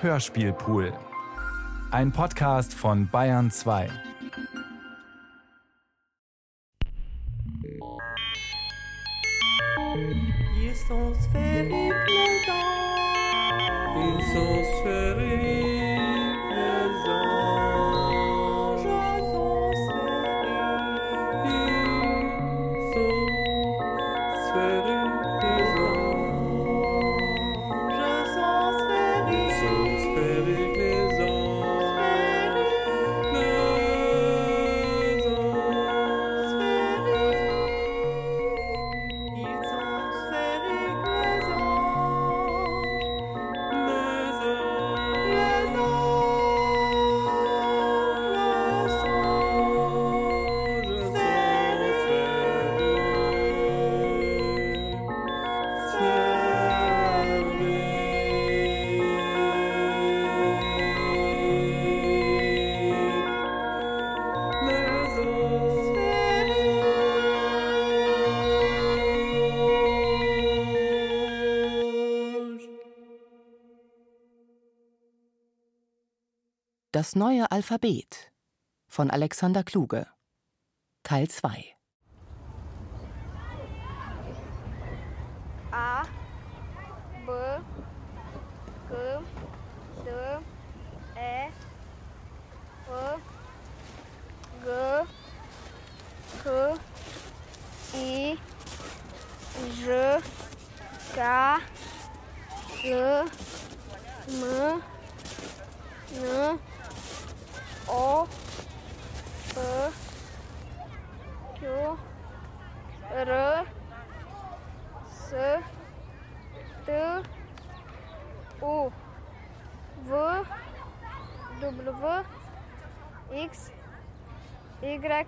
Hörspielpool. Ein Podcast von Bayern 2. Ils sont sphériques Das neue Alphabet von Alexander Kluge. Teil 2 A B G D E F G H I J K L M N O P Q R S T U V W X Y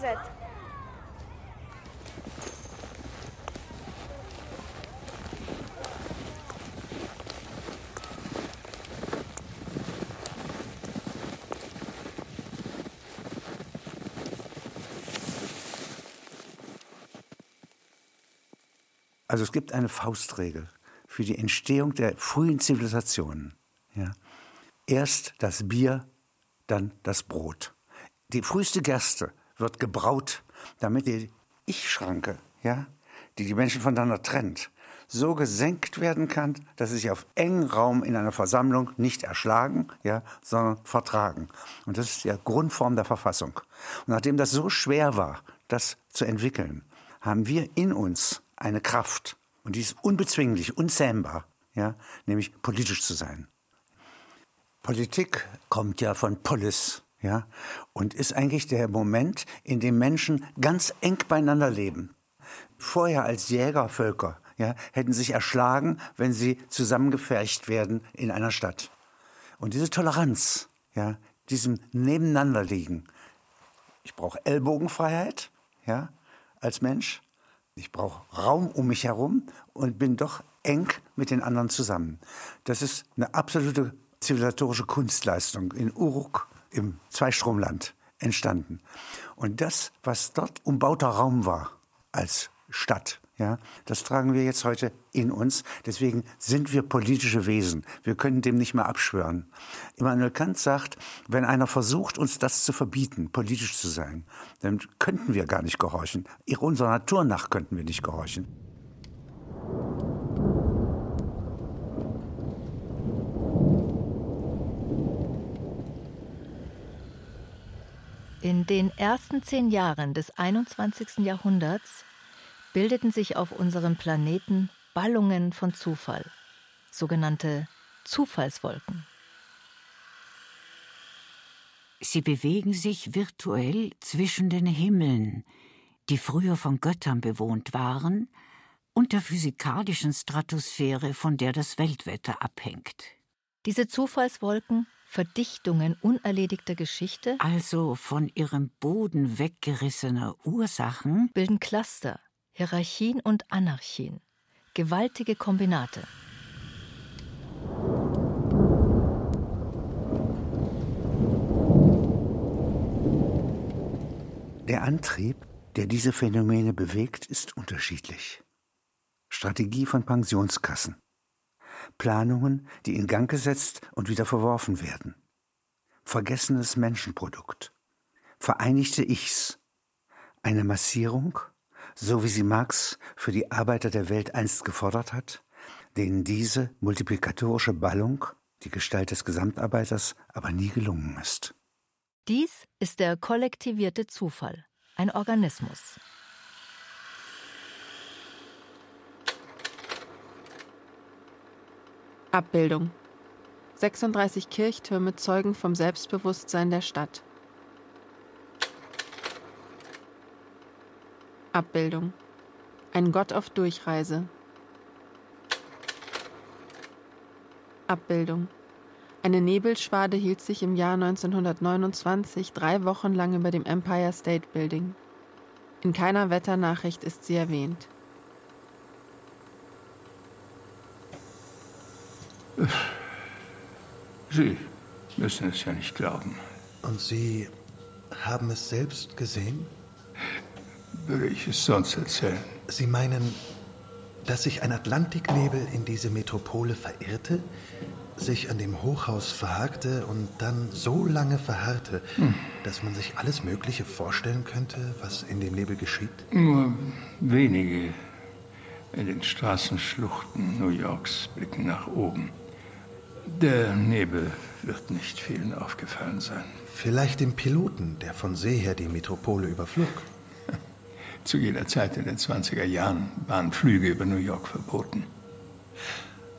Z Also es gibt eine Faustregel für die Entstehung der frühen Zivilisationen. Ja. Erst das Bier, dann das Brot. Die früheste Gerste wird gebraut, damit die Ich-Schranke, ja, die die Menschen voneinander trennt, so gesenkt werden kann, dass sie sich auf engen Raum in einer Versammlung nicht erschlagen, ja, sondern vertragen. Und das ist die Grundform der Verfassung. Und nachdem das so schwer war, das zu entwickeln, haben wir in uns eine Kraft, und die ist unbezwinglich, unzähmbar, ja, nämlich politisch zu sein. Politik kommt ja von Polis, ja, und ist eigentlich der Moment, in dem Menschen ganz eng beieinander leben. Vorher als Jägervölker, ja, hätten sich erschlagen, wenn sie zusammengefercht werden in einer Stadt. Und diese Toleranz, ja, diesem Nebeneinanderliegen. Ich brauche Ellbogenfreiheit, ja, als Mensch. Ich brauche Raum um mich herum und bin doch eng mit den anderen zusammen. Das ist eine absolute zivilisatorische Kunstleistung in Uruk im Zweistromland entstanden. Und das, was dort umbauter Raum war als Stadt, ja, das tragen wir jetzt heute in uns. Deswegen sind wir politische Wesen. Wir können dem nicht mehr abschwören. Immanuel Kant sagt, wenn einer versucht, uns das zu verbieten, politisch zu sein, dann könnten wir gar nicht gehorchen. Unserer Natur nach könnten wir nicht gehorchen. In den ersten zehn Jahren des 21. Jahrhunderts bildeten sich auf unserem Planeten Ballungen von Zufall, sogenannte Zufallswolken. Sie bewegen sich virtuell zwischen den Himmeln, die früher von Göttern bewohnt waren, und der physikalischen Stratosphäre, von der das Weltwetter abhängt. Diese Zufallswolken, Verdichtungen unerledigter Geschichte, Also von ihrem Boden weggerissener Ursachen, bilden Cluster, Hierarchien und Anarchien, gewaltige Kombinate. Der Antrieb, der diese Phänomene bewegt, ist unterschiedlich. Strategie von Pensionskassen. Planungen, die in Gang gesetzt und wieder verworfen werden. Vergessenes Menschenprodukt. Vereinigte Ichs. Eine Massierung, so wie sie Marx für die Arbeiter der Welt einst gefordert hat, denen diese multiplikatorische Ballung, die Gestalt des Gesamtarbeiters, aber nie gelungen ist. Dies ist der kollektivierte Zufall, ein Organismus. Abbildung 36 Kirchtürme zeugen vom Selbstbewusstsein der Stadt. Abbildung Ein Gott auf Durchreise. Abbildung Eine Nebelschwade hielt sich im Jahr 1929 drei Wochen lang über dem Empire State Building. In keiner Wetternachricht ist sie erwähnt. Sie müssen es ja nicht glauben. Und Sie haben es selbst gesehen? Würde ich es sonst erzählen? Sie meinen, dass sich ein Atlantiknebel in diese Metropole verirrte, sich an dem Hochhaus verhakte und dann so lange verharrte, hm. dass man sich alles Mögliche vorstellen könnte, was in dem Nebel geschieht? Nur wenige in den Straßenschluchten New Yorks blicken nach oben. Der Nebel wird nicht vielen aufgefallen sein. Vielleicht dem Piloten, der von See her die Metropole überflog. Zu jeder Zeit in den 20er Jahren waren Flüge über New York verboten.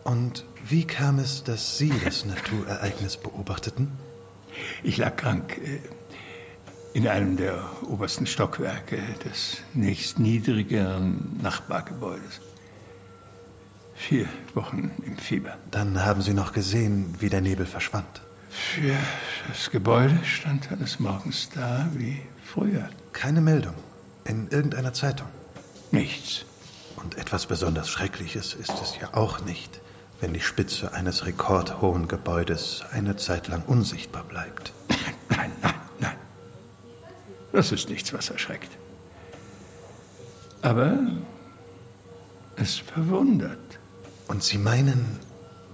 Und wie kam es, dass Sie das Naturereignis beobachteten? Ich lag krank äh, in einem der obersten Stockwerke des nächstniedrigeren Nachbargebäudes. Vier Wochen im Fieber. Dann haben Sie noch gesehen, wie der Nebel verschwand. Für das Gebäude stand alles morgens da wie früher. Keine Meldung. In irgendeiner Zeitung. Nichts. Und etwas besonders Schreckliches ist es ja auch nicht, wenn die Spitze eines rekordhohen Gebäudes eine Zeit lang unsichtbar bleibt. Nein, nein, nein. Das ist nichts, was erschreckt. Aber es verwundert. Und Sie meinen,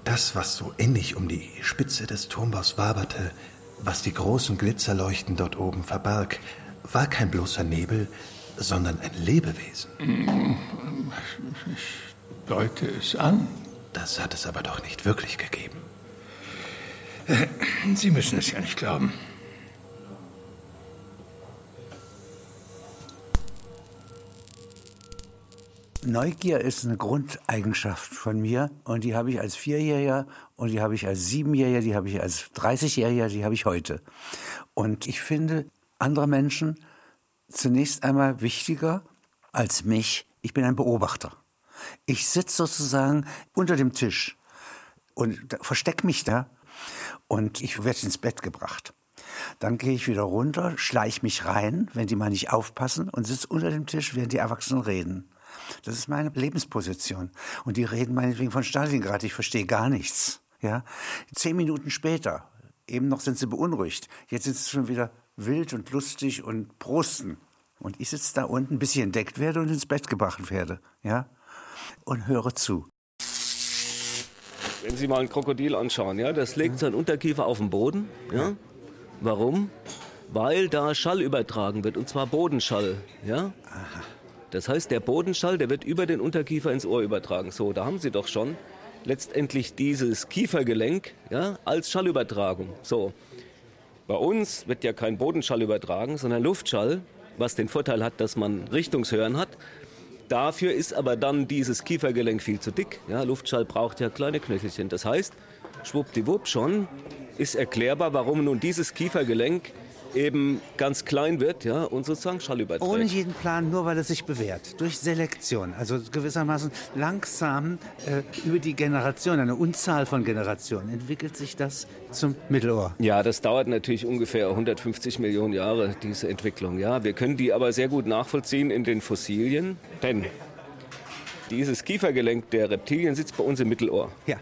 das, was so ähnlich um die Spitze des Turmbaus waberte, was die großen Glitzerleuchten dort oben verbarg, war kein bloßer Nebel, sondern ein Lebewesen. Ich deute es an. Das hat es aber doch nicht wirklich gegeben. Sie müssen es ja nicht glauben. Neugier ist eine Grundeigenschaft von mir und die habe ich als Vierjähriger und die habe ich als Siebenjähriger, die habe ich als Dreißigjähriger, die habe ich heute. Und ich finde andere Menschen zunächst einmal wichtiger als mich. Ich bin ein Beobachter. Ich sitze sozusagen unter dem Tisch und verstecke mich da und ich werde ins Bett gebracht. Dann gehe ich wieder runter, schleiche mich rein, wenn die mal nicht aufpassen und sitze unter dem Tisch, während die Erwachsenen reden. Das ist meine Lebensposition. Und die reden meinetwegen von Stalingrad. Ich verstehe gar nichts. Ja? Zehn Minuten später, eben noch sind sie beunruhigt. Jetzt sind sie schon wieder wild und lustig und prosten. Und ich sitze da unten, bis ich entdeckt werde und ins Bett gebracht werde. Ja? Und höre zu. Wenn Sie mal ein Krokodil anschauen, ja, das legt seinen Unterkiefer auf den Boden. Ja? Warum? Weil da Schall übertragen wird, und zwar Bodenschall. Ja? Aha. Das heißt, der Bodenschall, der wird über den Unterkiefer ins Ohr übertragen. So, da haben Sie doch schon letztendlich dieses Kiefergelenk ja, als Schallübertragung. So, bei uns wird ja kein Bodenschall übertragen, sondern Luftschall, was den Vorteil hat, dass man Richtungshören hat. Dafür ist aber dann dieses Kiefergelenk viel zu dick. Ja, Luftschall braucht ja kleine Knöchelchen. Das heißt, schwuppdiwupp schon ist erklärbar, warum nun dieses Kiefergelenk eben ganz klein wird ja, und sozusagen Schall überträgt. Ohne jeden Plan, nur weil es sich bewährt. Durch Selektion. Also gewissermaßen langsam äh, über die Generation, eine Unzahl von Generationen, entwickelt sich das zum Mittelohr. Ja, das dauert natürlich ungefähr 150 Millionen Jahre, diese Entwicklung. Ja, wir können die aber sehr gut nachvollziehen in den Fossilien, denn dieses Kiefergelenk der Reptilien sitzt bei uns im Mittelohr. Ja.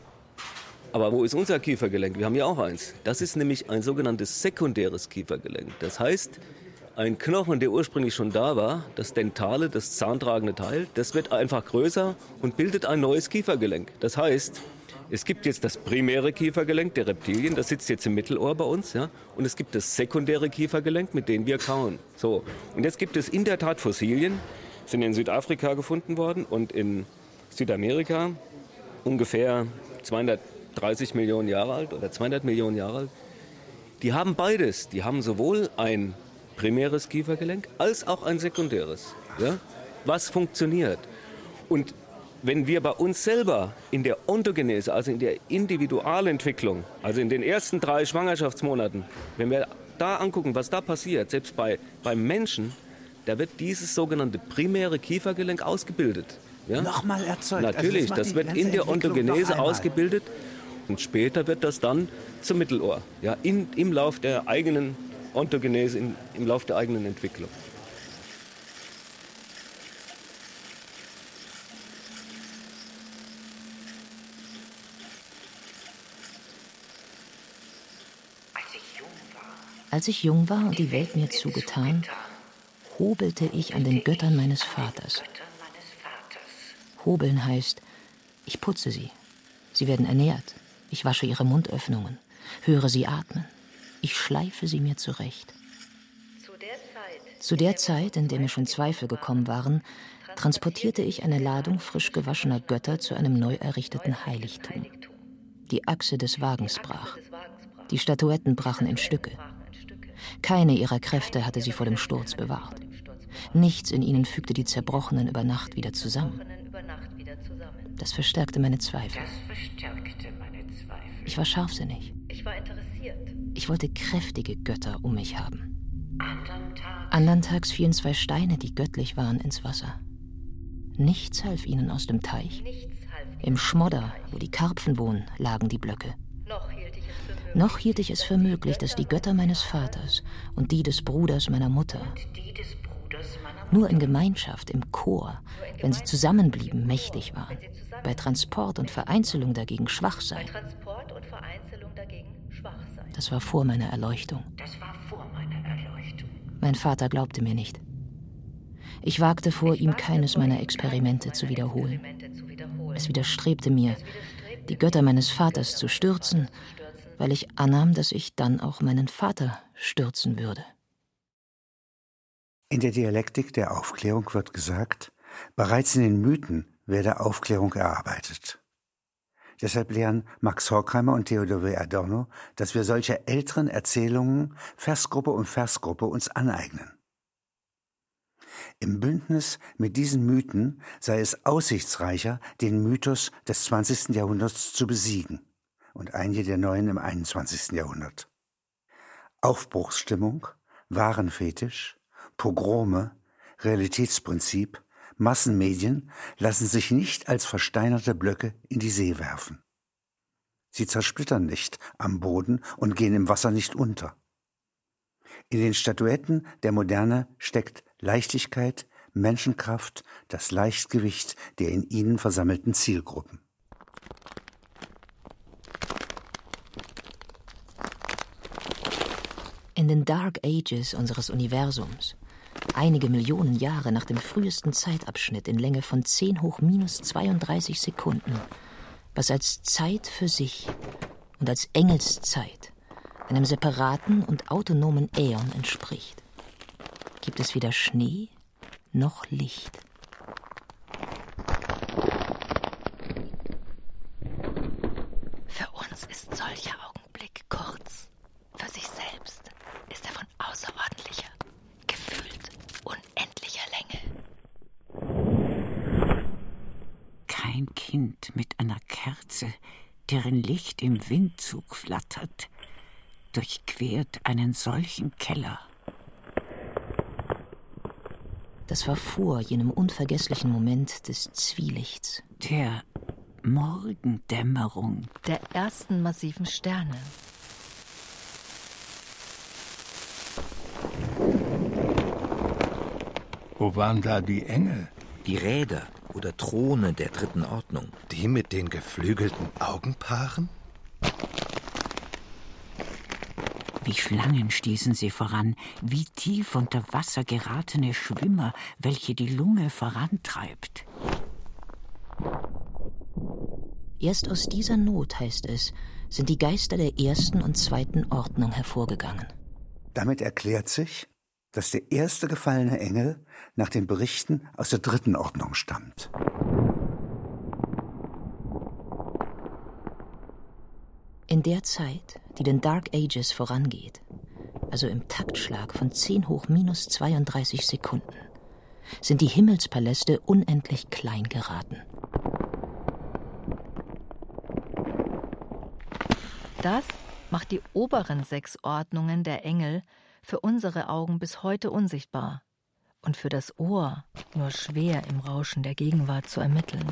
Aber wo ist unser Kiefergelenk? Wir haben ja auch eins. Das ist nämlich ein sogenanntes sekundäres Kiefergelenk. Das heißt, ein Knochen, der ursprünglich schon da war, das dentale, das zahntragende Teil, das wird einfach größer und bildet ein neues Kiefergelenk. Das heißt, Es gibt jetzt das primäre Kiefergelenk der Reptilien, das sitzt jetzt im Mittelohr bei uns, ja. Und es gibt das sekundäre Kiefergelenk, mit dem wir kauen. So. Und jetzt gibt es in der Tat Fossilien, sind in Südafrika gefunden worden und in Südamerika ungefähr 230 Millionen Jahre alt oder 200 Millionen Jahre alt. Die haben beides. Die haben sowohl ein primäres Kiefergelenk als auch ein sekundäres. Ja? Was funktioniert? Und wenn wir bei uns selber in der Ontogenese, also in der Individualentwicklung, also in den ersten drei Schwangerschaftsmonaten, wenn wir da angucken, was da passiert, selbst bei, beim Menschen, da wird dieses sogenannte primäre Kiefergelenk ausgebildet. Ja? Nochmal erzeugt. Natürlich, also das, das, wird in der Ontogenese ausgebildet und später wird das dann zum Mittelohr, ja, in, im Lauf der eigenen Ontogenese, in, im Lauf der eigenen Entwicklung. Als ich jung war und die Welt mir zugetan, hobelte ich an den Göttern meines Vaters. Hobeln heißt, ich putze sie. Sie werden ernährt. Ich wasche ihre Mundöffnungen, höre sie atmen. Ich schleife sie mir zurecht. Zu der Zeit, in der mir schon Zweifel gekommen waren, transportierte ich eine Ladung frisch gewaschener Götter zu einem neu errichteten Heiligtum. Die Achse des Wagens brach. Die Statuetten brachen in Stücke. Keine ihrer Kräfte hatte sie vor dem Sturz bewahrt. Nichts in ihnen fügte die Zerbrochenen über Nacht wieder zusammen. Das verstärkte meine Zweifel. Ich war scharfsinnig. Ich wollte kräftige Götter um mich haben. Anderntags fielen zwei Steine, die göttlich waren, ins Wasser. Nichts half ihnen aus dem Teich. Im Schmodder, wo die Karpfen wohnen, lagen die Blöcke. Noch hielt ich es für möglich, dass die Götter meines Vaters und die des Bruders meiner Mutter nur in Gemeinschaft, im Chor, wenn sie zusammenblieben, mächtig waren, bei Transport und Vereinzelung dagegen schwach seien. Das war vor meiner Erleuchtung. Mein Vater glaubte mir nicht. Ich wagte vor ihm keines meiner Experimente zu wiederholen. Es widerstrebte mir, die Götter meines Vaters zu stürzen weil ich annahm, dass ich dann auch meinen Vater stürzen würde. In der Dialektik der Aufklärung wird gesagt, bereits in den Mythen werde Aufklärung erarbeitet. Deshalb lehren Max Horkheimer und Theodor W. Adorno, dass wir solche älteren Erzählungen Versgruppe um Versgruppe uns aneignen. Im Bündnis mit diesen Mythen sei es aussichtsreicher, den Mythos des 20. Jahrhunderts zu besiegen und einige der neuen im 21. Jahrhundert. Aufbruchsstimmung, Warenfetisch, Pogrome, Realitätsprinzip, Massenmedien lassen sich nicht als versteinerte Blöcke in die See werfen. Sie zersplittern nicht am Boden und gehen im Wasser nicht unter. In den Statuetten der Moderne steckt Leichtigkeit, Menschenkraft, das Leichtgewicht der in ihnen versammelten Zielgruppen. In den Dark Ages unseres Universums, einige Millionen Jahre nach dem frühesten Zeitabschnitt in Länge von 10 hoch minus 32 Sekunden, was als Zeit für sich und als Engelszeit einem separaten und autonomen Äon entspricht, gibt es weder Schnee noch Licht. Für uns ist solcher Augenblick kurz, für sich selbst ist er von außerordentlicher, gefühlt unendlicher Länge. Kein Kind mit einer Kerze, deren Licht im Windzug flattert, durchquert einen solchen Keller. Das war vor jenem unvergesslichen Moment des Zwielichts. Der Morgendämmerung. Der ersten massiven Sterne. Wo waren da die Engel? Die Räder oder Throne der dritten Ordnung. Die mit den geflügelten Augenpaaren? Wie Schlangen stießen sie voran, wie tief unter Wasser geratene Schwimmer, welche die Lunge vorantreibt. Erst aus dieser Not, heißt es, sind die Geister der ersten und zweiten Ordnung hervorgegangen. Damit erklärt sich, dass der erste gefallene Engel nach den Berichten aus der dritten Ordnung stammt. In der Zeit, die den Dark Ages vorangeht, also im Taktschlag von 10 hoch minus 32 Sekunden, sind die Himmelspaläste unendlich klein geraten. Das macht die oberen sechs Ordnungen der Engel für unsere Augen bis heute unsichtbar und für das Ohr nur schwer im Rauschen der Gegenwart zu ermitteln.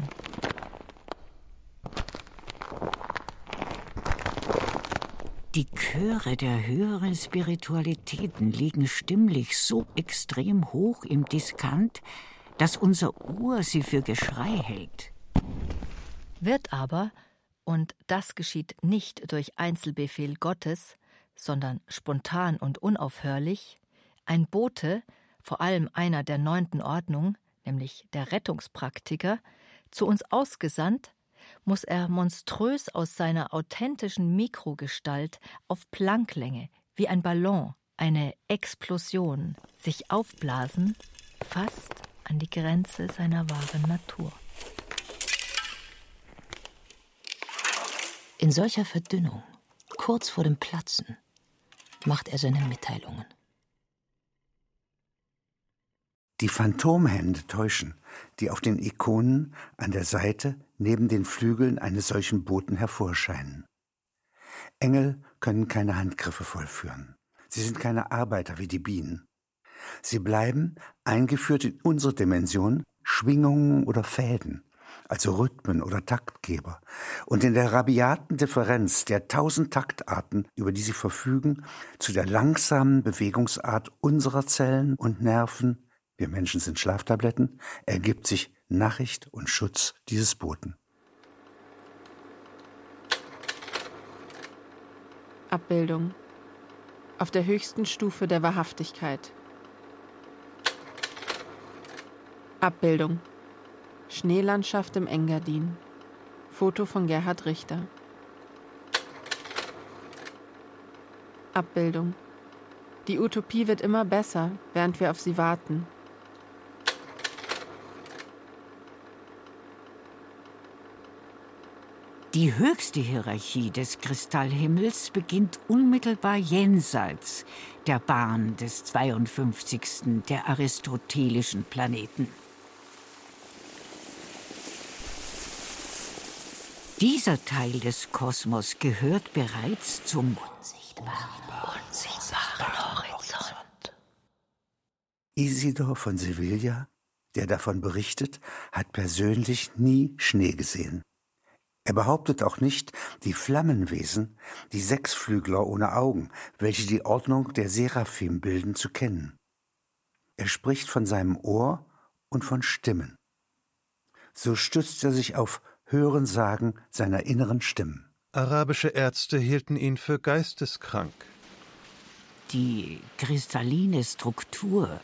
Die Chöre der höheren Spiritualitäten liegen stimmlich so extrem hoch im Diskant, dass unser Ohr sie für Geschrei hält. Wird aber, und das geschieht nicht durch Einzelbefehl Gottes, sondern spontan und unaufhörlich, ein Bote, vor allem einer der neunten Ordnung, nämlich der Rettungspraktiker, zu uns ausgesandt, muss er monströs aus seiner authentischen Mikrogestalt auf Planklänge, wie ein Ballon, eine Explosion, sich aufblasen, fast an die Grenze seiner wahren Natur. In solcher Verdünnung, kurz vor dem Platzen, macht er seine Mitteilungen. Die Phantomhände täuschen, die auf den Ikonen an der Seite neben den Flügeln eines solchen Boten hervorscheinen. Engel können keine Handgriffe vollführen. Sie sind keine Arbeiter wie die Bienen. Sie bleiben, eingeführt in unsere Dimension, Schwingungen oder Fäden, also Rhythmen oder Taktgeber. Und in der rabiaten Differenz der tausend Taktarten, über die sie verfügen, zu der langsamen Bewegungsart unserer Zellen und Nerven, wir Menschen sind Schlaftabletten, ergibt sich Nachricht und Schutz dieses Boten. Abbildung. Auf der höchsten Stufe der Wahrhaftigkeit. Abbildung. Schneelandschaft im Engadin. Foto von Gerhard Richter. Abbildung. Die Utopie wird immer besser, während wir auf sie warten. Die höchste Hierarchie des Kristallhimmels beginnt unmittelbar jenseits der Bahn des 52. der aristotelischen Planeten. Dieser Teil des Kosmos gehört bereits zum unsichtbaren, unsichtbaren Horizont. Isidor von Sevilla, der davon berichtet, hat persönlich nie Schnee gesehen. Er behauptet auch nicht, die Flammenwesen, die Sechsflügler ohne Augen, welche die Ordnung der Seraphim bilden, zu kennen. Er spricht von seinem Ohr und von Stimmen. So stützt er sich auf Hörensagen seiner inneren Stimmen. Arabische Ärzte hielten ihn für geisteskrank. Die kristalline Struktur,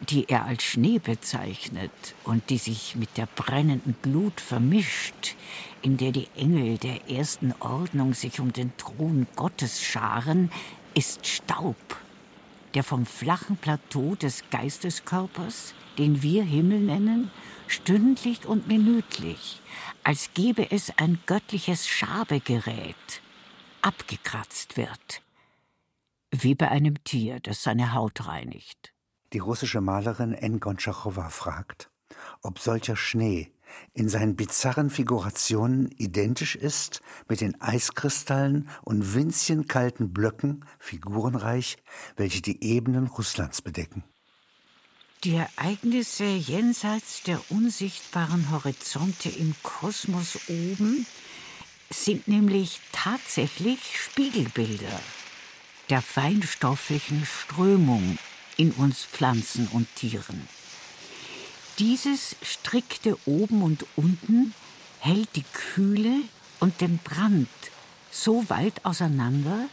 die er als Schnee bezeichnet und die sich mit der brennenden Glut vermischt, in der die Engel der ersten Ordnung sich um den Thron Gottes scharen, ist Staub, der vom flachen Plateau des Geisteskörpers, den wir Himmel nennen, stündlich und minütlich, als gäbe es ein göttliches Schabegerät, abgekratzt wird, wie bei einem Tier, das seine Haut reinigt. Die russische Malerin N. Gontschachowa fragt, ob solcher Schnee in seinen bizarren Figurationen identisch ist mit den Eiskristallen und winzchen kalten Blöcken, figurenreich, welche die Ebenen Russlands bedecken. Die Ereignisse jenseits der unsichtbaren Horizonte im Kosmos oben sind nämlich tatsächlich Spiegelbilder der feinstofflichen Strömung in uns Pflanzen und Tieren. Dieses strikte Oben und Unten hält die Kühle und den Brand so weit auseinander,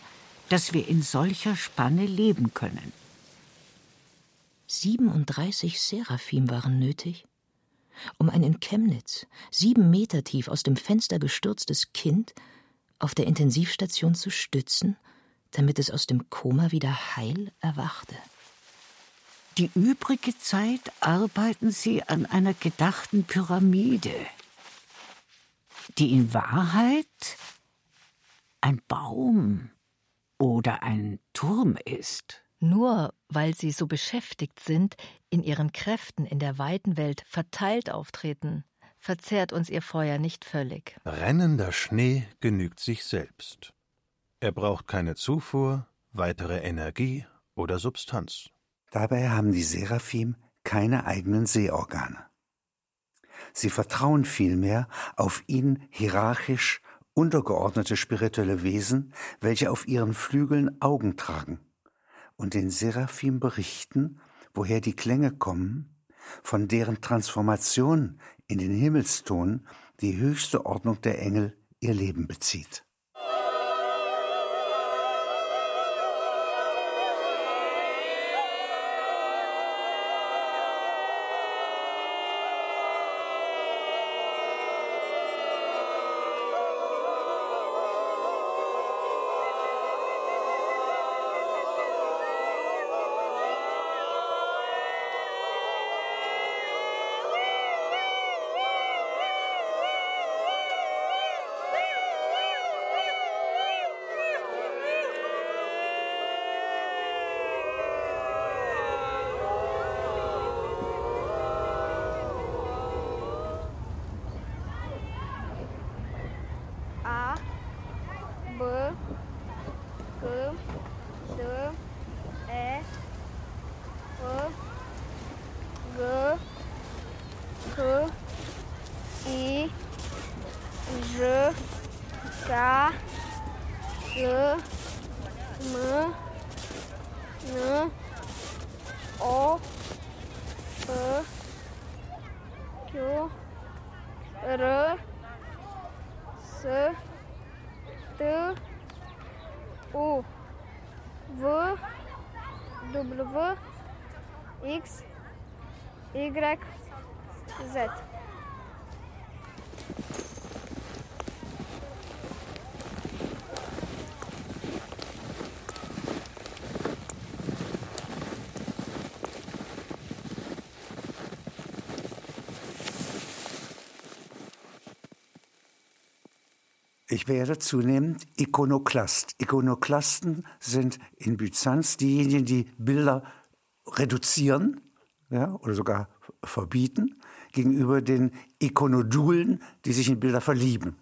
dass wir in solcher Spanne leben können. 37 Seraphim waren nötig, um ein in Chemnitz sieben Meter tief aus dem Fenster gestürztes Kind auf der Intensivstation zu stützen, damit es aus dem Koma wieder heil erwachte. Die übrige Zeit arbeiten sie an einer gedachten Pyramide, die in Wahrheit ein Baum oder ein Turm ist. Nur weil sie so beschäftigt sind, in ihren Kräften in der weiten Welt verteilt auftreten, verzehrt uns ihr Feuer nicht völlig. Rennender Schnee genügt sich selbst. Er braucht keine Zufuhr, weitere Energie oder Substanz. Dabei haben die Seraphim keine eigenen Sehorgane. Sie vertrauen vielmehr auf ihnen hierarchisch untergeordnete spirituelle Wesen, welche auf ihren Flügeln Augen tragen und den Seraphim berichten, woher die Klänge kommen, von deren Transformation in den Himmelston die höchste Ordnung der Engel ihr Leben bezieht. A B K D E F G H I J K L M N O P Q R S T U V W X Z. Ich werde zunehmend Ikonoklast. Ikonoklasten sind in Byzanz diejenigen, die Bilder reduzieren ja, oder sogar verbieten gegenüber den Ikonodulen, die sich in Bilder verlieben.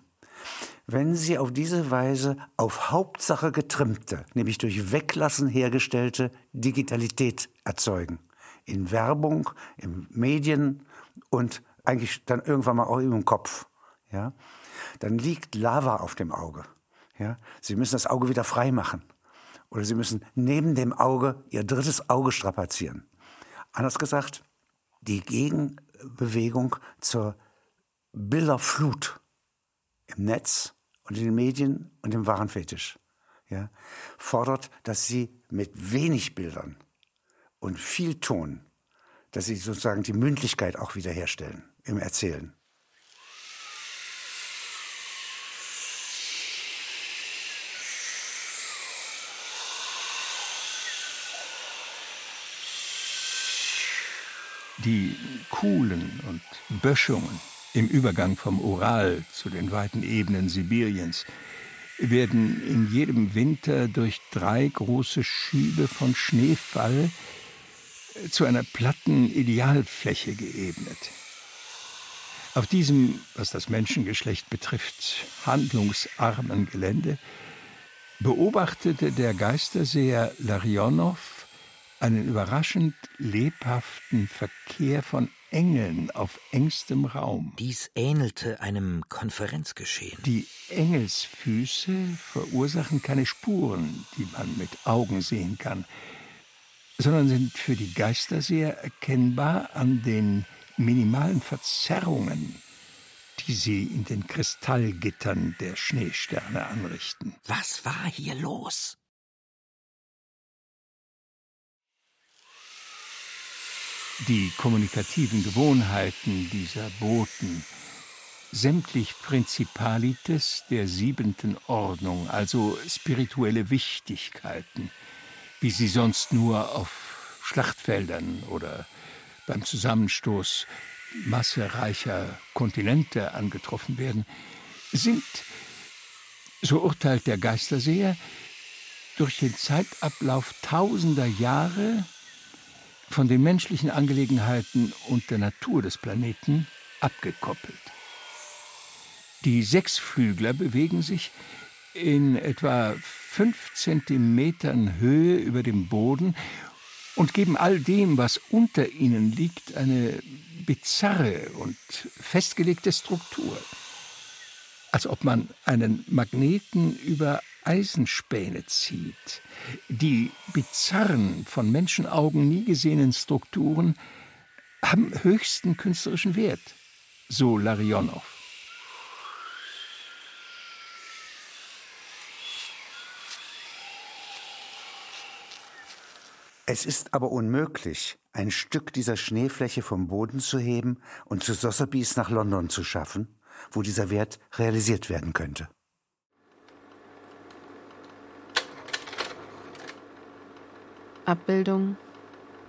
Wenn sie auf diese Weise auf Hauptsache getrimmte, nämlich durch Weglassen hergestellte Digitalität erzeugen, in Werbung, in Medien und eigentlich dann irgendwann mal auch im Kopf, ja, dann liegt Lava auf dem Auge. Ja? Sie müssen das Auge wieder frei machen. Oder Sie müssen neben dem Auge Ihr drittes Auge strapazieren. Anders gesagt, die Gegenbewegung zur Bilderflut im Netz und in den Medien und im Warenfetisch ja, fordert, dass Sie mit wenig Bildern und viel Ton, dass Sie sozusagen die Mündlichkeit auch wiederherstellen im Erzählen. Die Kuhlen und Böschungen im Übergang vom Ural zu den weiten Ebenen Sibiriens werden in jedem Winter durch drei große Schübe von Schneefall zu einer platten Idealfläche geebnet. Auf diesem, was das Menschengeschlecht betrifft, handlungsarmen Gelände beobachtete der Geisterseher Larionow einen überraschend lebhaften Verkehr von Engeln auf engstem Raum. Dies ähnelte einem Konferenzgeschehen. Die Engelsfüße verursachen keine Spuren, die man mit Augen sehen kann, sondern sind für die Geisterseher erkennbar an den minimalen Verzerrungen, die sie in den Kristallgittern der Schneesterne anrichten. Was war hier los? Die kommunikativen Gewohnheiten dieser Boten. Sämtlich Prinzipalites der siebenten Ordnung, also spirituelle Wichtigkeiten, wie sie sonst nur auf Schlachtfeldern oder beim Zusammenstoß massereicher Kontinente angetroffen werden, sind, so urteilt der Geisterseher, durch den Zeitablauf tausender Jahre von den menschlichen Angelegenheiten und der Natur des Planeten abgekoppelt. Die Sechsflügler bewegen sich in etwa fünf Zentimetern Höhe über dem Boden und geben all dem, was unter ihnen liegt, eine bizarre und festgelegte Struktur. Als ob man einen Magneten über Eisenspäne zieht. Die bizarren, von Menschenaugen nie gesehenen Strukturen haben höchsten künstlerischen Wert, so Larionov. Es ist aber unmöglich, ein Stück dieser Schneefläche vom Boden zu heben und zu Sotheby's nach London zu schaffen, wo dieser Wert realisiert werden könnte. Abbildung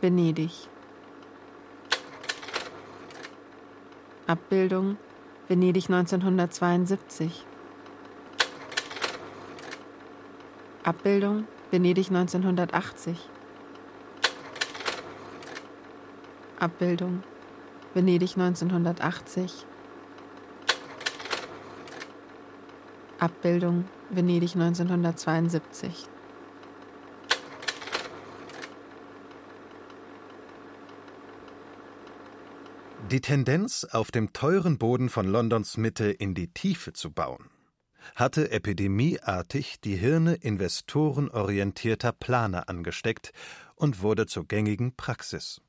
Venedig. Abbildung Venedig 1972. Abbildung Venedig 1980. Abbildung Venedig 1980. Abbildung Venedig 1972. Die Tendenz, auf dem teuren Boden von Londons Mitte in die Tiefe zu bauen, hatte epidemieartig die Hirne investorenorientierter Planer angesteckt und wurde zur gängigen Praxis.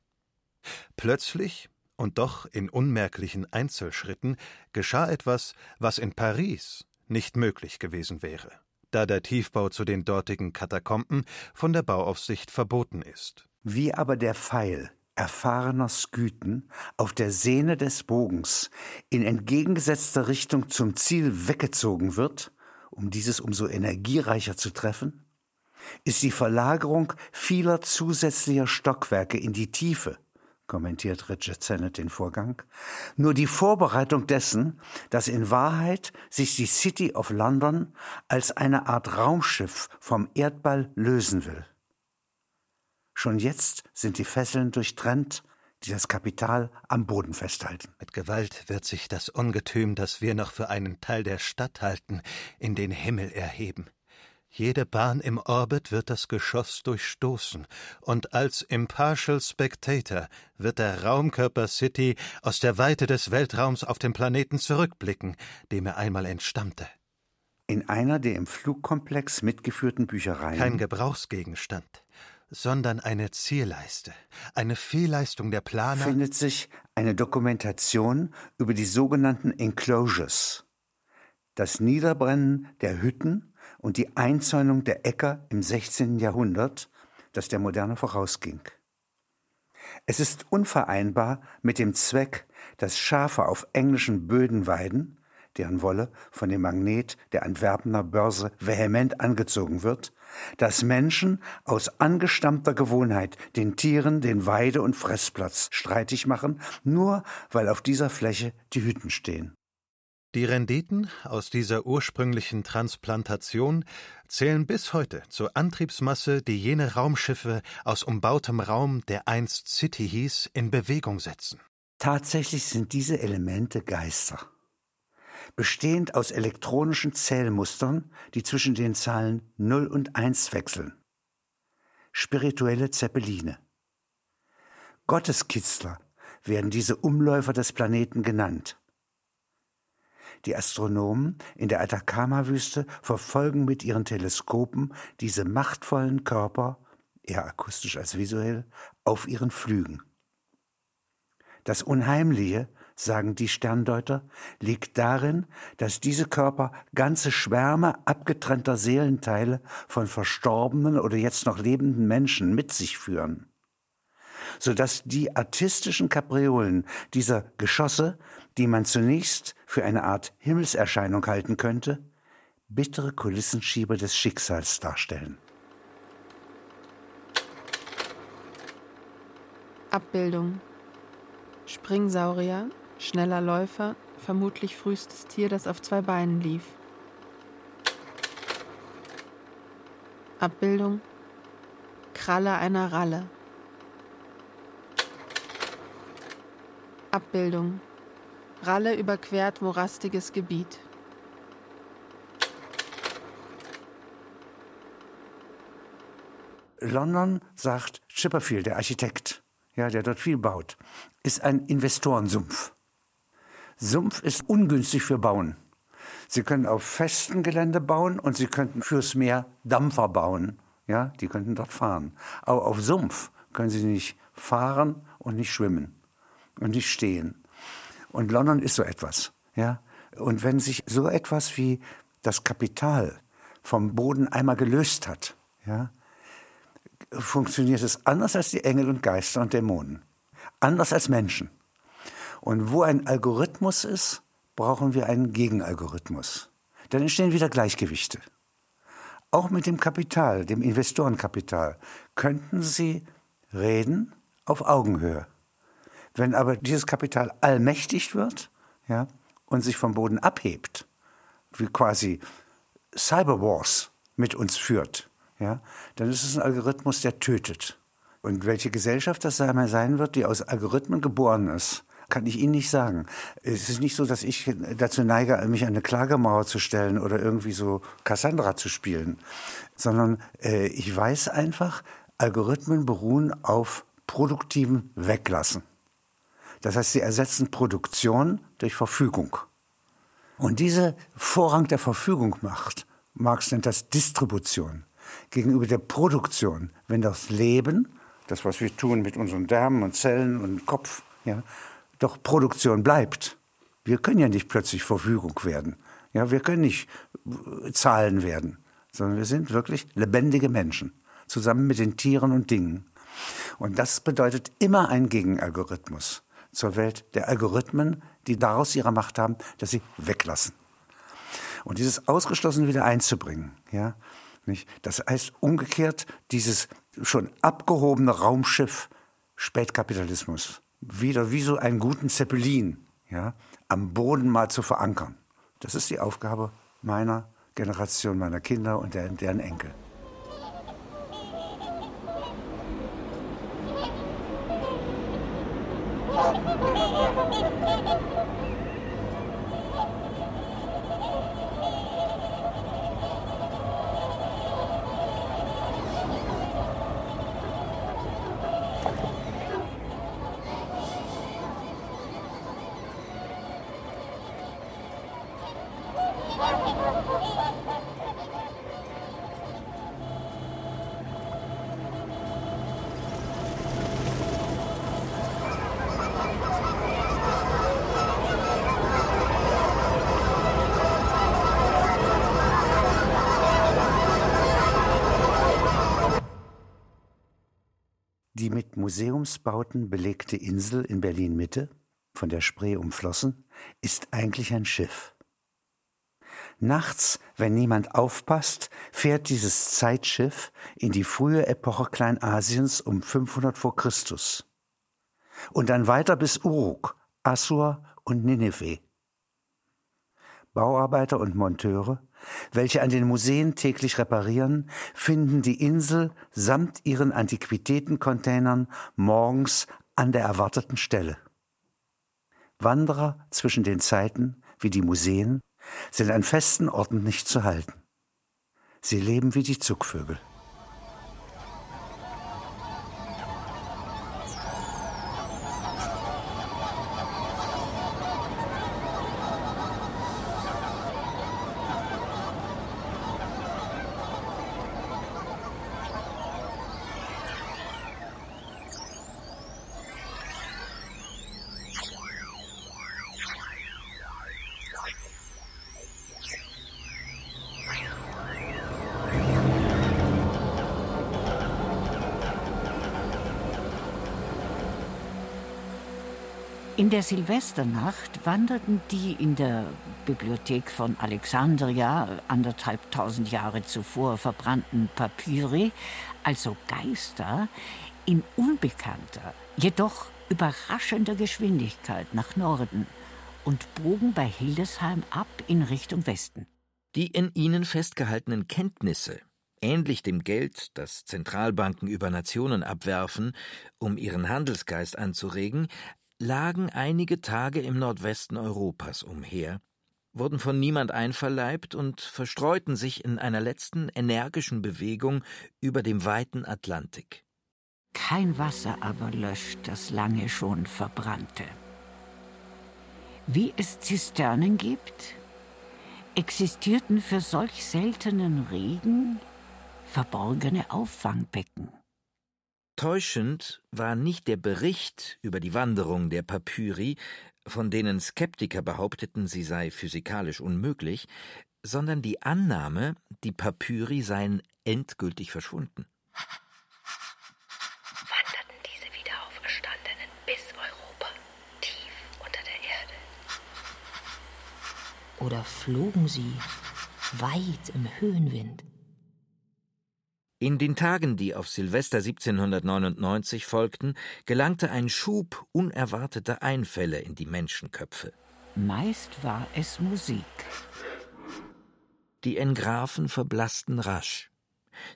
Plötzlich und doch in unmerklichen Einzelschritten geschah etwas, was in Paris nicht möglich gewesen wäre, da der Tiefbau zu den dortigen Katakomben von der Bauaufsicht verboten ist. Wie aber der Pfeil erfahrener Sküten auf der Sehne des Bogens in entgegengesetzter Richtung zum Ziel weggezogen wird, um dieses umso energiereicher zu treffen, ist die Verlagerung vieler zusätzlicher Stockwerke in die Tiefe, kommentiert Richard Sennett den Vorgang, nur die Vorbereitung dessen, dass in Wahrheit sich die City of London als eine Art Raumschiff vom Erdball lösen will. Schon jetzt sind die Fesseln durchtrennt, die das Kapital am Boden festhalten. Mit Gewalt wird sich das Ungetüm, das wir noch für einen Teil der Stadt halten, in den Himmel erheben. Jede Bahn im Orbit wird das Geschoss durchstoßen, und als Impartial Spectator wird der Raumkörper City aus der Weite des Weltraums auf den Planeten zurückblicken, dem er einmal entstammte. In einer der im Flugkomplex mitgeführten Büchereien. Kein Gebrauchsgegenstand sondern eine Zielleiste, eine Fehlleistung der Planer. Findet sich eine Dokumentation über die sogenannten Enclosures, das Niederbrennen der Hütten und die Einzäunung der Äcker im 16. Jahrhundert, das der Moderne vorausging. Es ist unvereinbar mit dem Zweck, dass Schafe auf englischen Böden weiden, deren Wolle von dem Magnet der Antwerpener Börse vehement angezogen wird, dass Menschen aus angestammter Gewohnheit den Tieren den Weide- und Fressplatz streitig machen, nur weil auf dieser Fläche die Hütten stehen. Die Renditen aus dieser ursprünglichen Transplantation zählen bis heute zur Antriebsmasse, die jene Raumschiffe aus umbautem Raum, der einst City hieß, in Bewegung setzen. Tatsächlich sind diese Elemente Geister bestehend aus elektronischen Zählmustern, die zwischen den Zahlen 0 und 1 wechseln. Spirituelle Zeppeline. Gotteskitzler werden diese Umläufer des Planeten genannt. Die Astronomen in der Atacama-Wüste verfolgen mit ihren Teleskopen diese machtvollen Körper, eher akustisch als visuell, auf ihren Flügen. Das Unheimliche sagen die Sterndeuter, liegt darin, dass diese Körper ganze Schwärme abgetrennter Seelenteile von verstorbenen oder jetzt noch lebenden Menschen mit sich führen. sodass die artistischen Kapriolen dieser Geschosse, die man zunächst für eine Art Himmelserscheinung halten könnte, bittere Kulissenschieber des Schicksals darstellen. Abbildung Springsaurier, schneller Läufer, vermutlich frühestes Tier, das auf zwei Beinen lief. Abbildung Kralle einer Ralle. Abbildung Ralle überquert morastiges Gebiet. London, sagt Chipperfield, der Architekt, ja, der dort viel baut, ist ein Investorensumpf. Sumpf ist ungünstig für Bauen. Sie können auf festem Gelände bauen und Sie könnten fürs Meer Dampfer bauen. Ja, die könnten dort fahren. Aber auf Sumpf können Sie nicht fahren und nicht schwimmen und nicht stehen. Und London ist so etwas. Ja? Und wenn sich so etwas wie das Kapital vom Boden einmal gelöst hat, ja, funktioniert es anders als die Engel und Geister und Dämonen. Anders als Menschen. Und wo ein Algorithmus ist, brauchen wir einen Gegenalgorithmus. Dann entstehen wieder Gleichgewichte. Auch mit dem Kapital, dem Investorenkapital, könnten Sie reden auf Augenhöhe. Wenn aber dieses Kapital allmächtig wird ja, und sich vom Boden abhebt, wie quasi Cyberwars mit uns führt, ja, dann ist es ein Algorithmus, der tötet. Und welche Gesellschaft das einmal sein wird, die aus Algorithmen geboren ist, kann ich Ihnen nicht sagen. Es ist nicht so, dass ich dazu neige, mich an eine Klagemauer zu stellen oder irgendwie so Cassandra zu spielen, sondern äh, ich weiß einfach, Algorithmen beruhen auf produktivem Weglassen. Das heißt, sie ersetzen Produktion durch Verfügung. Und diese Vorrang der Verfügung macht, Marx nennt das Distribution, gegenüber der Produktion, wenn das Leben, das, was wir tun mit unseren Därmen und Zellen und Kopf, ja, doch Produktion bleibt. Wir können ja nicht plötzlich Verfügung werden. Ja, wir können nicht äh, Zahlen werden, sondern wir sind wirklich lebendige Menschen, zusammen mit den Tieren und Dingen. Und das bedeutet immer ein Gegenalgorithmus zur Welt der Algorithmen, die daraus ihre Macht haben, dass sie weglassen. Und dieses Ausgeschlossene wieder einzubringen, ja, nicht? Das heißt umgekehrt, dieses schon abgehobene Raumschiff Spätkapitalismus wieder wie so einen guten Zeppelin ja, am Boden mal zu verankern. Das ist die Aufgabe meiner Generation, meiner Kinder und deren, deren Enkel. Museumsbauten belegte Insel in Berlin Mitte, von der Spree umflossen, ist eigentlich ein Schiff. Nachts, wenn niemand aufpasst, fährt dieses Zeitschiff in die frühe Epoche Kleinasiens um 500 vor Christus und dann weiter bis Uruk, Assur und Nineveh. Bauarbeiter und Monteure, welche an den Museen täglich reparieren, finden die Insel samt ihren Antiquitätencontainern morgens an der erwarteten Stelle. Wanderer zwischen den Zeiten, wie die Museen, sind an festen Orten nicht zu halten. Sie leben wie die Zugvögel. In der Silvesternacht wanderten die in der Bibliothek von Alexandria anderthalb tausend Jahre zuvor verbrannten Papyri, also Geister, in unbekannter, jedoch überraschender Geschwindigkeit nach Norden und bogen bei Hildesheim ab in Richtung Westen. Die in ihnen festgehaltenen Kenntnisse, ähnlich dem Geld, das Zentralbanken über Nationen abwerfen, um ihren Handelsgeist anzuregen, lagen einige Tage im Nordwesten Europas umher, wurden von niemand einverleibt und verstreuten sich in einer letzten energischen Bewegung über dem weiten Atlantik. Kein Wasser aber löscht das lange schon verbrannte. Wie es Zisternen gibt, existierten für solch seltenen Regen verborgene Auffangbecken. Täuschend war nicht der Bericht über die Wanderung der Papyri, von denen Skeptiker behaupteten, sie sei physikalisch unmöglich, sondern die Annahme, die Papyri seien endgültig verschwunden. Wanderten diese Wiederauferstandenen bis Europa, tief unter der Erde? Oder flogen sie weit im Höhenwind? In den Tagen, die auf Silvester 1799 folgten, gelangte ein Schub unerwarteter Einfälle in die Menschenköpfe. Meist war es Musik. Die Engrafen verblassten rasch.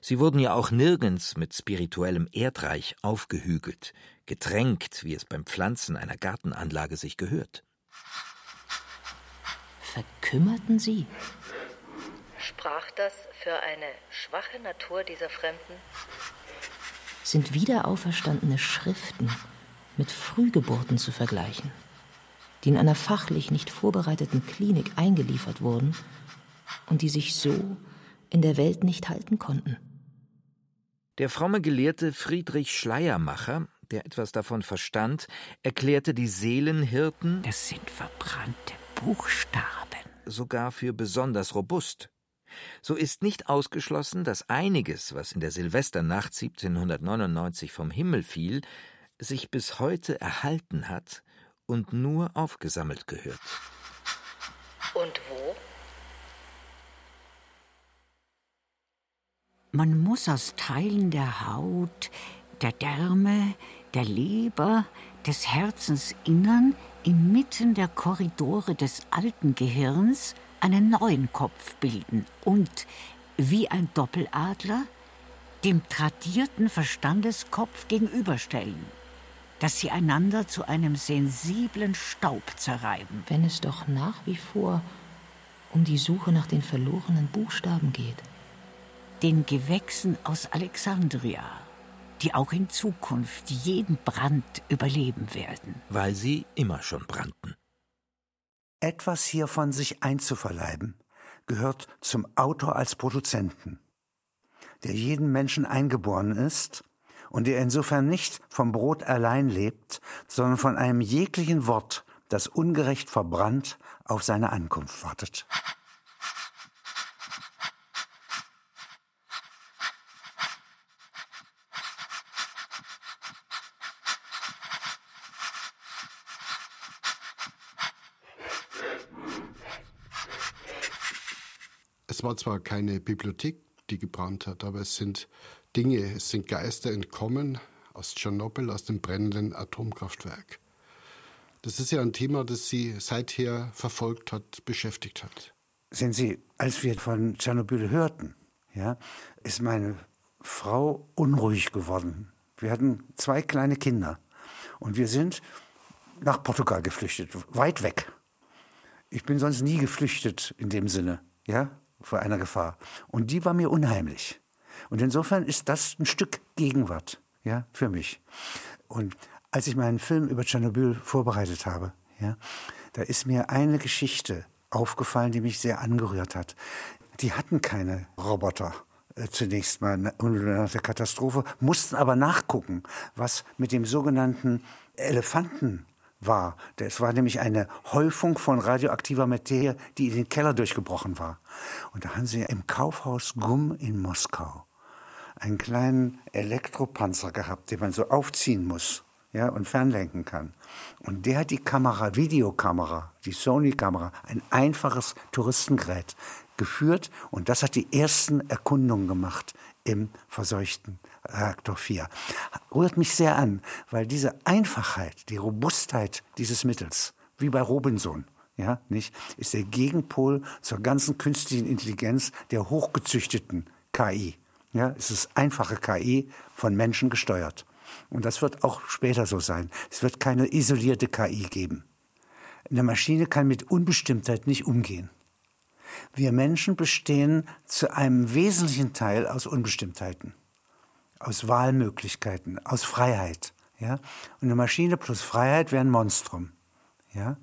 Sie wurden ja auch nirgends mit spirituellem Erdreich aufgehügelt, getränkt, wie es beim Pflanzen einer Gartenanlage sich gehört. Verkümmerten sie? Sprach das für eine schwache Natur dieser Fremden? Sind wiederauferstandene Schriften mit Frühgeburten zu vergleichen, die in einer fachlich nicht vorbereiteten Klinik eingeliefert wurden und die sich so in der Welt nicht halten konnten? Der fromme Gelehrte Friedrich Schleiermacher, der etwas davon verstand, erklärte die Seelenhirten, das sind verbrannte Buchstaben, sogar für besonders robust. So ist nicht ausgeschlossen, dass einiges, was in der Silvesternacht 1799 vom Himmel fiel, sich bis heute erhalten hat und nur aufgesammelt gehört. Und wo? Man muss aus Teilen der Haut, der Därme, der Leber, des Herzensinnern inmitten der Korridore des alten Gehirns einen neuen Kopf bilden und, wie ein Doppeladler, dem tradierten Verstandeskopf gegenüberstellen, dass sie einander zu einem sensiblen Staub zerreiben. Wenn es doch nach wie vor um die Suche nach den verlorenen Buchstaben geht. Den Gewächsen aus Alexandria, die auch in Zukunft jeden Brand überleben werden. Weil sie immer schon brannten. Etwas hiervon sich einzuverleiben, gehört zum Autor als Produzenten, der jeden Menschen eingeboren ist und der insofern nicht vom Brot allein lebt, sondern von einem jeglichen Wort, das ungerecht verbrannt auf seine Ankunft wartet. Es war zwar keine Bibliothek, die gebrannt hat, aber es sind Dinge, es sind Geister entkommen aus Tschernobyl, aus dem brennenden Atomkraftwerk. Das ist ja ein Thema, das sie seither verfolgt hat, beschäftigt hat. Sehen Sie, als wir von Tschernobyl hörten, ja, ist meine Frau unruhig geworden. Wir hatten zwei kleine Kinder und wir sind nach Portugal geflüchtet, weit weg. Ich bin sonst nie geflüchtet in dem Sinne, ja vor einer Gefahr. Und die war mir unheimlich. Und insofern ist das ein Stück Gegenwart, ja, für mich. Und als ich meinen Film über Tschernobyl vorbereitet habe, ja, da ist mir eine Geschichte aufgefallen, die mich sehr angerührt hat. Die hatten keine Roboter äh, zunächst mal nach der Katastrophe, mussten aber nachgucken, was mit dem sogenannten Elefanten war. Es war nämlich eine Häufung von radioaktiver Materie, die in den Keller durchgebrochen war. Und da haben sie im Kaufhaus Gumm in Moskau einen kleinen Elektropanzer gehabt, den man so aufziehen muss. ja, und fernlenken kann. Und der hat die Kamera, Videokamera, die Sony-Kamera, ein einfaches Touristengerät geführt und das hat die ersten Erkundungen gemacht im verseuchten Reaktor 4. Rührt mich sehr an, weil diese Einfachheit, die Robustheit dieses Mittels, wie bei Robinson, ja, nicht, ist der Gegenpol zur ganzen künstlichen Intelligenz der hochgezüchteten KI. Ja, es ist einfache KI von Menschen gesteuert. Und das wird auch später so sein. Es wird keine isolierte KI geben. Eine Maschine kann mit Unbestimmtheit nicht umgehen. Wir Menschen bestehen zu einem wesentlichen Teil aus Unbestimmtheiten, aus Wahlmöglichkeiten, aus Freiheit. Ja? Und eine Maschine plus Freiheit wäre ein Monstrum. Ja?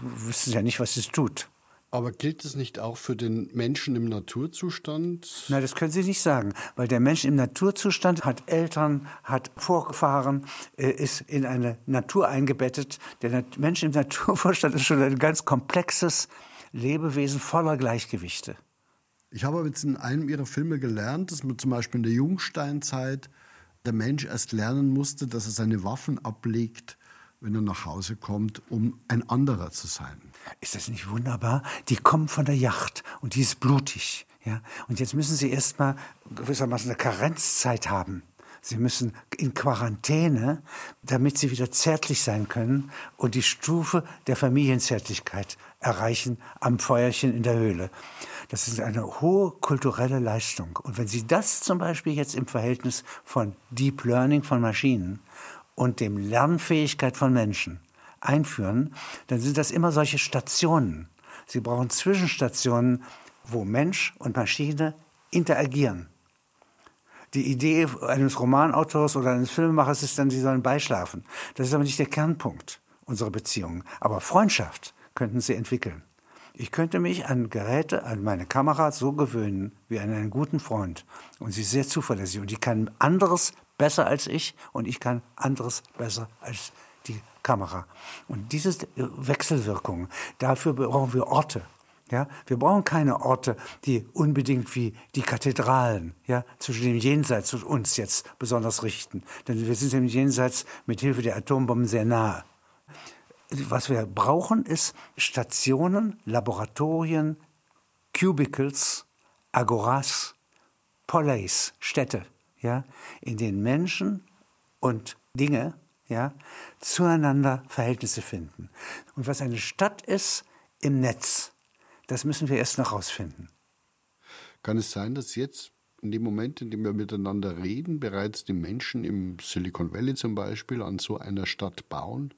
Wir wissen ja nicht, was es tut. Aber gilt es nicht auch für den Menschen im Naturzustand? Nein, das können Sie nicht sagen, weil der Mensch im Naturzustand hat Eltern, hat Vorfahren, äh, ist in eine Natur eingebettet. Der Mensch im Naturzustand ist schon ein ganz komplexes Lebewesen voller Gleichgewichte. Ich habe jetzt in einem Ihrer Filme gelernt, dass man zum Beispiel in der Jungsteinzeit der Mensch erst lernen musste, dass er seine Waffen ablegt, wenn er nach Hause kommt, um ein anderer zu sein. Ist das nicht wunderbar? Die kommen von der Yacht und die ist blutig. Ja? Und jetzt müssen sie erst mal gewissermaßen eine Karenzzeit haben. Sie müssen in Quarantäne, damit sie wieder zärtlich sein können und die Stufe der Familienzärtlichkeit erreichen am Feuerchen in der Höhle. Das ist eine hohe kulturelle Leistung. Und wenn Sie das zum Beispiel jetzt im Verhältnis von Deep Learning von Maschinen und dem Lernfähigkeit von Menschen einführen, dann sind das immer solche Stationen. Sie brauchen Zwischenstationen, wo Mensch und Maschine interagieren. Die Idee eines Romanautors oder eines Filmemachers ist dann, sie sollen beischlafen. Das ist aber nicht der Kernpunkt unserer Beziehungen. Aber Freundschaft könnten sie entwickeln. Ich könnte mich an Geräte, an meine Kamera so gewöhnen wie an einen guten Freund. Und sie ist sehr zuverlässig. Und die kann anderes besser als ich und ich kann anderes besser als die Kamera. Und diese Wechselwirkung, dafür brauchen wir Orte. Ja, wir brauchen keine Orte, die unbedingt wie die Kathedralen ja, zwischen dem Jenseits und uns jetzt besonders richten. Denn wir sind dem Jenseits mit Hilfe der Atombomben sehr nahe. Was wir brauchen, ist Stationen, Laboratorien, Cubicles, Agoras, Poleis, Städte, ja, in denen Menschen und Dinge ja, zueinander Verhältnisse finden. Und was eine Stadt ist im Netz, das müssen wir erst noch rausfinden. Kann es sein, dass jetzt in dem Moment, in dem wir miteinander reden, bereits die Menschen im Silicon Valley zum Beispiel an so einer Stadt bauen?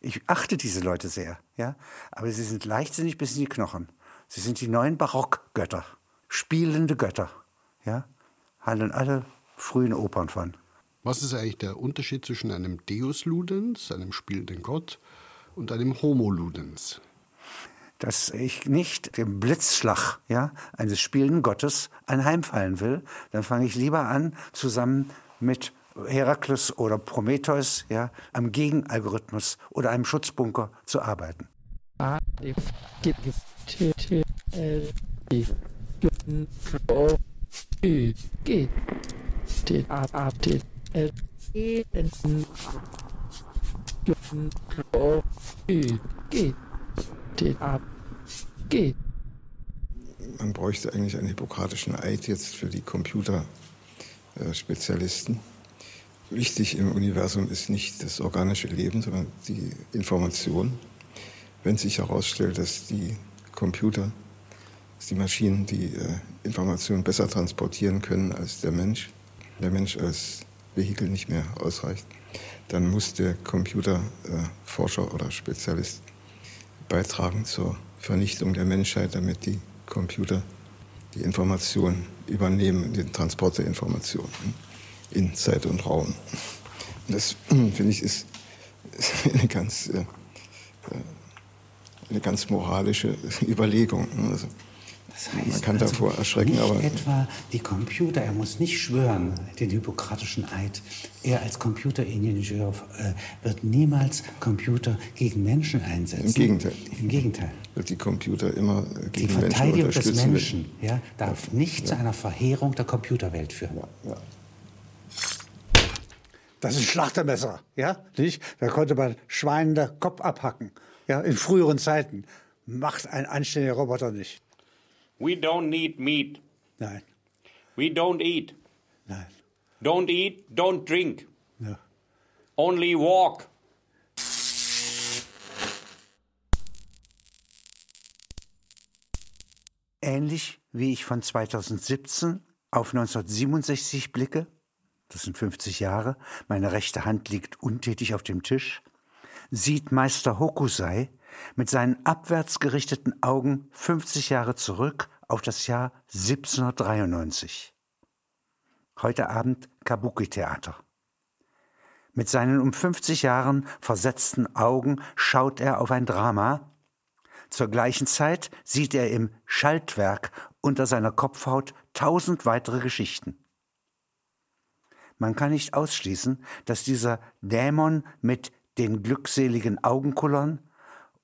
Ich achte diese Leute sehr, ja, aber sie sind leichtsinnig bis in die Knochen. Sie sind die neuen Barockgötter, spielende Götter, ja, handeln alle frühen Opern von. Was ist eigentlich der Unterschied zwischen einem Deus Ludens, einem spielenden Gott, und einem Homo Ludens? Dass ich nicht dem Blitzschlag ja, eines spielenden Gottes anheimfallen will, dann fange ich lieber an, zusammen mit Herakles oder Prometheus ja, am Gegenalgorithmus oder einem Schutzbunker zu arbeiten. Geht. Man bräuchte eigentlich einen hippokratischen Eid jetzt für die Computerspezialisten. Wichtig im Universum ist nicht das organische Leben, sondern die Information. Wenn sich herausstellt, dass die Computer, dass die Maschinen die äh, Information besser transportieren können als der Mensch, der Mensch als Vehikel nicht mehr ausreicht, dann muss der Computerforscher oder Spezialist beitragen zur Vernichtung der Menschheit, damit die Computer die Informationen übernehmen, den Transport der Informationen in Zeit und Raum. Das, finde ich, ist eine ganz, äh, eine ganz moralische Überlegung. Also, das heißt, Man kann also davor erschrecken, nicht aber. etwa die Computer, er muss nicht schwören, den hippokratischen Eid. Er als Computeringenieur äh, wird niemals Computer gegen Menschen einsetzen. Im Gegenteil. Im Gegenteil. Wird die Computer immer gegen die Verteidigung Menschen des Menschen ja, darf nicht ja. zu einer Verheerung der Computerwelt führen. Ja, Das ist ein Schlachtermesser, ja, nicht? Da konnte man Schweinen den Kopf abhacken, ja, in früheren Zeiten. Macht ein anständiger Roboter nicht. We don't need meat. Nein. We don't eat. Nein. Don't eat, don't drink. Ja. Only walk. Ähnlich wie ich von 2017 auf 1967 blicke, das sind 50 Jahre, meine rechte Hand liegt untätig auf dem Tisch, sieht Meister Hokusai mit seinen abwärts gerichteten Augen 50 Jahre zurück auf das Jahr 1793. Heute Abend Kabuki-Theater. Mit seinen um 50 Jahren versetzten Augen schaut er auf ein Drama. Zur gleichen Zeit sieht er im Schaltwerk unter seiner Kopfhaut tausend weitere Geschichten. Man kann nicht ausschließen, dass dieser Dämon mit den glückseligen Augenkullern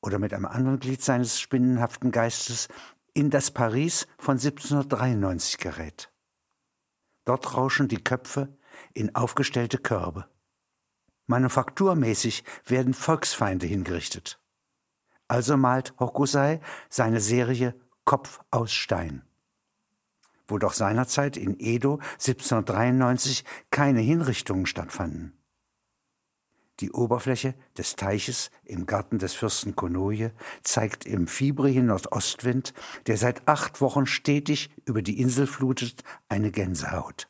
oder mit einem anderen Glied seines spinnenhaften Geistes in das Paris von 1793 gerät. Dort rauschen die Köpfe in aufgestellte Körbe. Manufakturmäßig werden Volksfeinde hingerichtet. Also malt Hokusai seine Serie Kopf aus Stein. Wo doch seinerzeit in Edo 1793 keine Hinrichtungen stattfanden. Die Oberfläche des Teiches im Garten des Fürsten Konoje zeigt im fiebrigen Nordostwind, der seit acht Wochen stetig über die Insel flutet, eine Gänsehaut.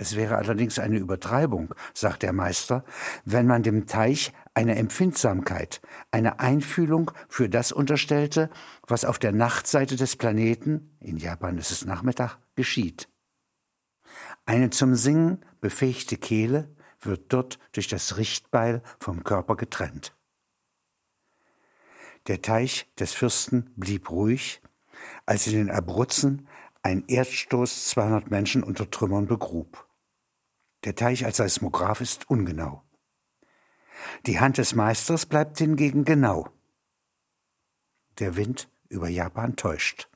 Es wäre allerdings eine Übertreibung, sagt der Meister, wenn man dem Teich eine Empfindsamkeit, eine Einfühlung für das unterstellte, was auf der Nachtseite des Planeten, in Japan ist es Nachmittag, geschieht. Eine zum Singen befähigte Kehle wird dort durch das Richtbeil vom Körper getrennt. Der Teich des Fürsten blieb ruhig, als in den Abruzzen ein Erdstoß 200 Menschen unter Trümmern begrub. Der Teich als Seismograph ist ungenau. Die Hand des Meisters bleibt hingegen genau. Der Wind über Japan täuscht.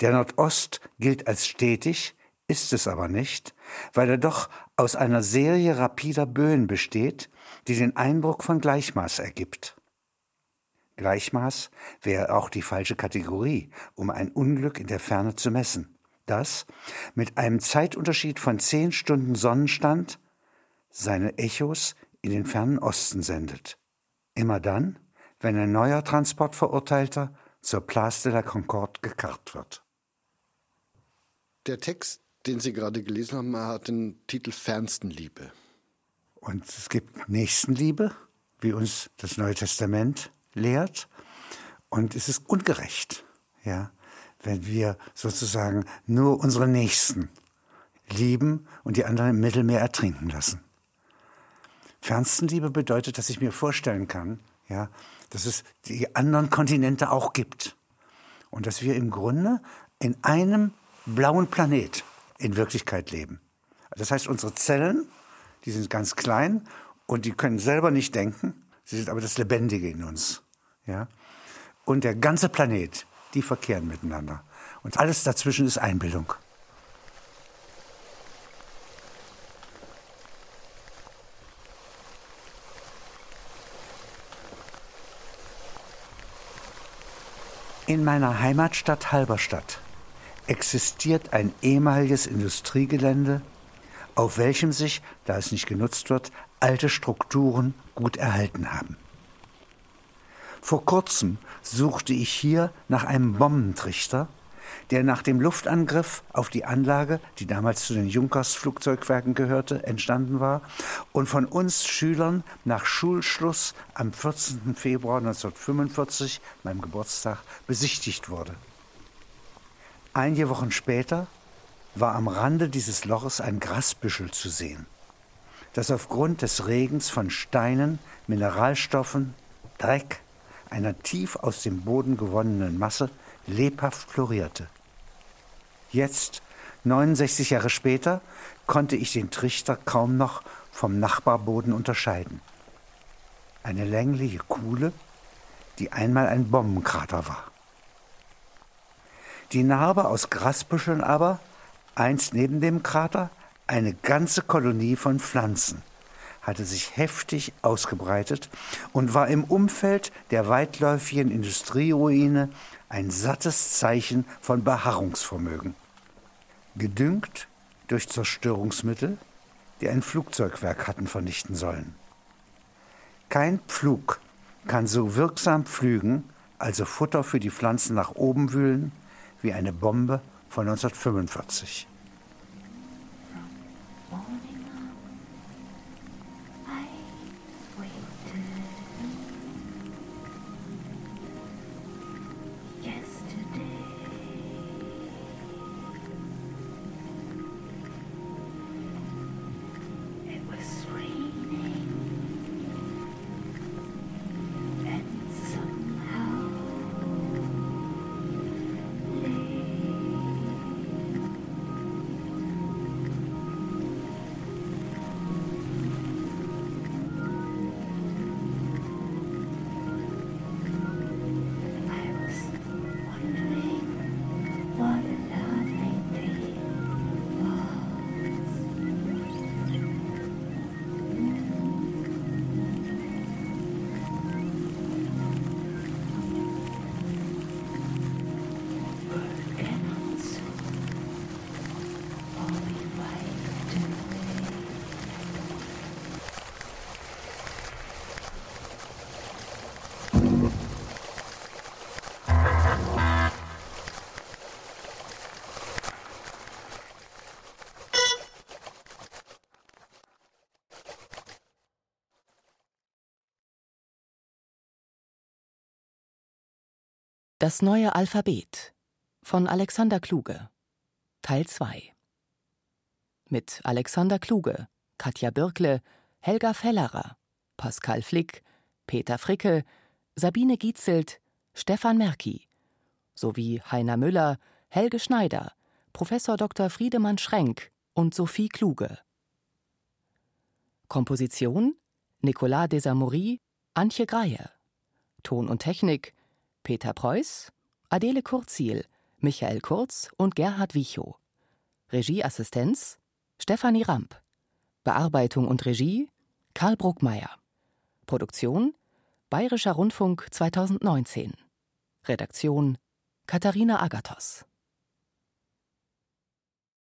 Der Nordost gilt als stetig, ist es aber nicht, weil er doch aus einer Serie rapider Böen besteht, die den Eindruck von Gleichmaß ergibt. Gleichmaß wäre auch die falsche Kategorie, um ein Unglück in der Ferne zu messen, das mit einem Zeitunterschied von zehn Stunden Sonnenstand seine Echos in den fernen Osten sendet. Immer dann, wenn ein neuer Transportverurteilter zur Place de la Concorde gekarrt wird. Der Text den Sie gerade gelesen haben, hat den Titel Fernstenliebe. Und es gibt Nächstenliebe, wie uns das Neue Testament lehrt. Und es ist ungerecht, ja, wenn wir sozusagen nur unsere Nächsten lieben und die anderen im Mittelmeer ertrinken lassen. Fernstenliebe bedeutet, dass ich mir vorstellen kann, ja, dass es die anderen Kontinente auch gibt. Und dass wir im Grunde in einem blauen Planet in Wirklichkeit leben. Das heißt, unsere Zellen, die sind ganz klein und die können selber nicht denken. Sie sind aber das Lebendige in uns. Ja? Und der ganze Planet, die verkehren miteinander. Und alles dazwischen ist Einbildung. In meiner Heimatstadt Halberstadt existiert ein ehemaliges Industriegelände, auf welchem sich, da es nicht genutzt wird, alte Strukturen gut erhalten haben. Vor kurzem suchte ich hier nach einem Bombentrichter, der nach dem Luftangriff auf die Anlage, die damals zu den Junkers-Flugzeugwerken gehörte, entstanden war und von uns Schülern nach Schulschluss am 14. Februar 1945, meinem Geburtstag, besichtigt wurde. Einige Wochen später war am Rande dieses Loches ein Grasbüschel zu sehen, das aufgrund des Regens von Steinen, Mineralstoffen, Dreck, einer tief aus dem Boden gewonnenen Masse lebhaft florierte. Jetzt, 69 Jahre später, konnte ich den Trichter kaum noch vom Nachbarboden unterscheiden. Eine längliche Kuhle, die einmal ein Bombenkrater war. Die Narbe aus Grasbüscheln aber, eins neben dem Krater, Eine ganze Kolonie von Pflanzen hatte sich heftig ausgebreitet und war im Umfeld der weitläufigen Industrieruine ein sattes Zeichen von Beharrungsvermögen. Gedüngt durch Zerstörungsmittel, die ein Flugzeugwerk hatten vernichten sollen. Kein Pflug kann so wirksam pflügen, also Futter für die Pflanzen nach oben wühlen, wie eine Bombe von 1945. Das neue Alphabet von Alexander Kluge Teil 2 Mit Alexander Kluge, Katja Birkle, Helga Fellerer, Pascal Flick, Peter Fricke, Sabine Gietzelt, Stefan Merki sowie Heiner Müller, Helge Schneider, Professor Dr. Friedemann Schrenk und Sophie Kluge. Komposition Nicolas Desamory, Antje Greie. Ton und Technik Peter Preuß, Adele Kurzil, Michael Kurz und Gerhard Wichow. Regieassistenz Stefanie Ramp. Bearbeitung und Regie Karl Bruckmeier. Produktion Bayerischer Rundfunk 2019. Redaktion Katharina Agathos